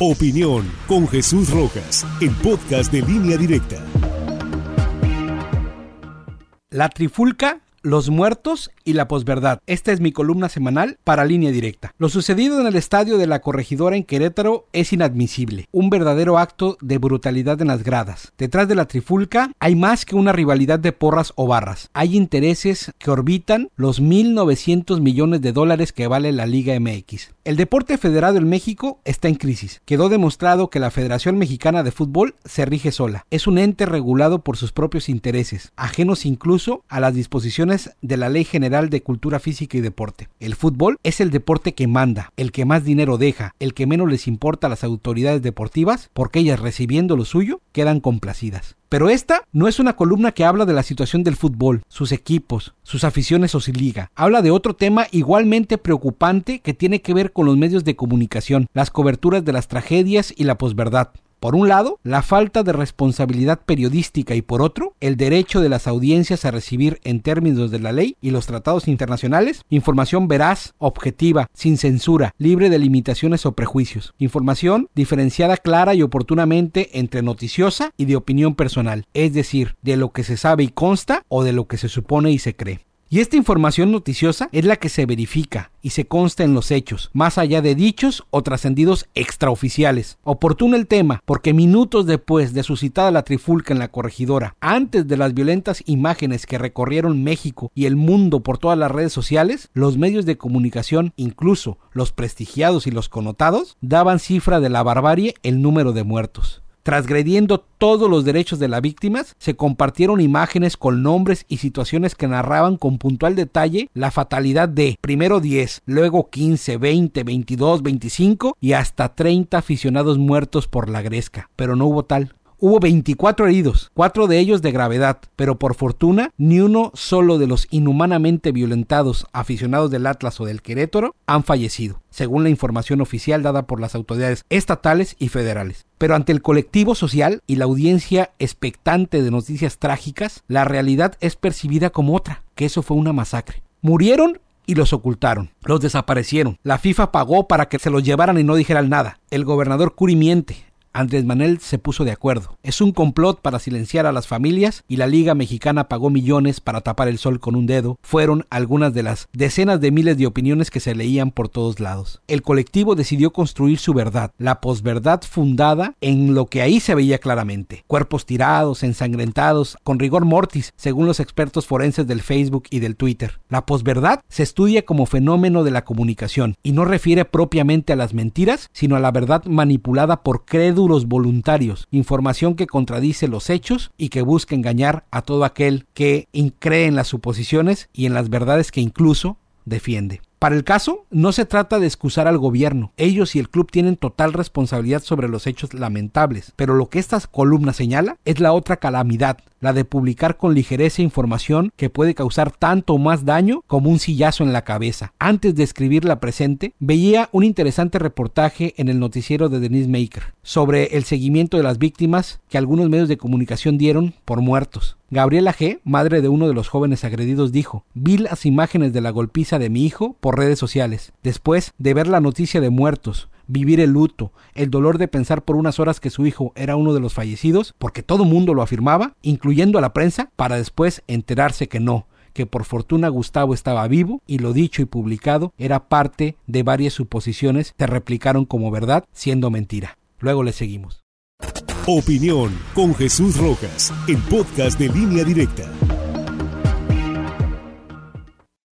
Opinión con Jesús Rojas, el podcast de línea directa. La trifulca los muertos y la posverdad. Esta es mi columna semanal para línea directa. Lo sucedido en el estadio de la corregidora en Querétaro es inadmisible. Un verdadero acto de brutalidad en las gradas. Detrás de la trifulca hay más que una rivalidad de porras o barras. Hay intereses que orbitan los 1.900 millones de dólares que vale la Liga MX. El deporte federado en México está en crisis. Quedó demostrado que la Federación Mexicana de Fútbol se rige sola. Es un ente regulado por sus propios intereses, ajenos incluso a las disposiciones de la Ley General de Cultura Física y Deporte. El fútbol es el deporte que manda, el que más dinero deja, el que menos les importa a las autoridades deportivas, porque ellas recibiendo lo suyo quedan complacidas. Pero esta no es una columna que habla de la situación del fútbol, sus equipos, sus aficiones o su liga. Habla de otro tema igualmente preocupante que tiene que ver con los medios de comunicación, las coberturas de las tragedias y la posverdad. Por un lado, la falta de responsabilidad periodística y por otro, el derecho de las audiencias a recibir en términos de la ley y los tratados internacionales información veraz, objetiva, sin censura, libre de limitaciones o prejuicios. Información diferenciada clara y oportunamente entre noticiosa y de opinión personal, es decir, de lo que se sabe y consta o de lo que se supone y se cree. Y esta información noticiosa es la que se verifica y se consta en los hechos, más allá de dichos o trascendidos extraoficiales. Oportuno el tema, porque minutos después de suscitada la trifulca en la corregidora, antes de las violentas imágenes que recorrieron México y el mundo por todas las redes sociales, los medios de comunicación, incluso los prestigiados y los connotados, daban cifra de la barbarie el número de muertos. Transgrediendo todos los derechos de las víctimas, se compartieron imágenes con nombres y situaciones que narraban con puntual detalle la fatalidad de primero 10, luego 15, 20, 22, 25 y hasta 30 aficionados muertos por la gresca. Pero no hubo tal. Hubo 24 heridos, cuatro de ellos de gravedad, pero por fortuna ni uno solo de los inhumanamente violentados aficionados del Atlas o del Querétaro han fallecido, según la información oficial dada por las autoridades estatales y federales. Pero ante el colectivo social y la audiencia expectante de noticias trágicas, la realidad es percibida como otra, que eso fue una masacre. Murieron y los ocultaron, los desaparecieron. La FIFA pagó para que se los llevaran y no dijeran nada. El gobernador Curi miente, Andrés Manuel se puso de acuerdo. Es un complot para silenciar a las familias y la Liga Mexicana pagó millones para tapar el sol con un dedo. Fueron algunas de las decenas de miles de opiniones que se leían por todos lados. El colectivo decidió construir su verdad, la posverdad fundada en lo que ahí se veía claramente. Cuerpos tirados, ensangrentados, con rigor mortis, según los expertos forenses del Facebook y del Twitter. La posverdad se estudia como fenómeno de la comunicación y no refiere propiamente a las mentiras, sino a la verdad manipulada por voluntarios, información que contradice los hechos y que busca engañar a todo aquel que cree en las suposiciones y en las verdades que incluso defiende. Para el caso, no se trata de excusar al gobierno. Ellos y el club tienen total responsabilidad sobre los hechos lamentables. Pero lo que esta columna señala es la otra calamidad, la de publicar con ligereza información que puede causar tanto más daño como un sillazo en la cabeza. Antes de escribir la presente, veía un interesante reportaje en el noticiero de Denise Maker sobre el seguimiento de las víctimas que algunos medios de comunicación dieron por muertos. Gabriela G., madre de uno de los jóvenes agredidos, dijo, vi las imágenes de la golpiza de mi hijo por redes sociales, después de ver la noticia de muertos, vivir el luto, el dolor de pensar por unas horas que su hijo era uno de los fallecidos, porque todo mundo lo afirmaba, incluyendo a la prensa, para después enterarse que no, que por fortuna Gustavo estaba vivo y lo dicho y publicado era parte de varias suposiciones que replicaron como verdad siendo mentira. Luego le seguimos. Opinión con Jesús Rojas, el podcast de línea directa.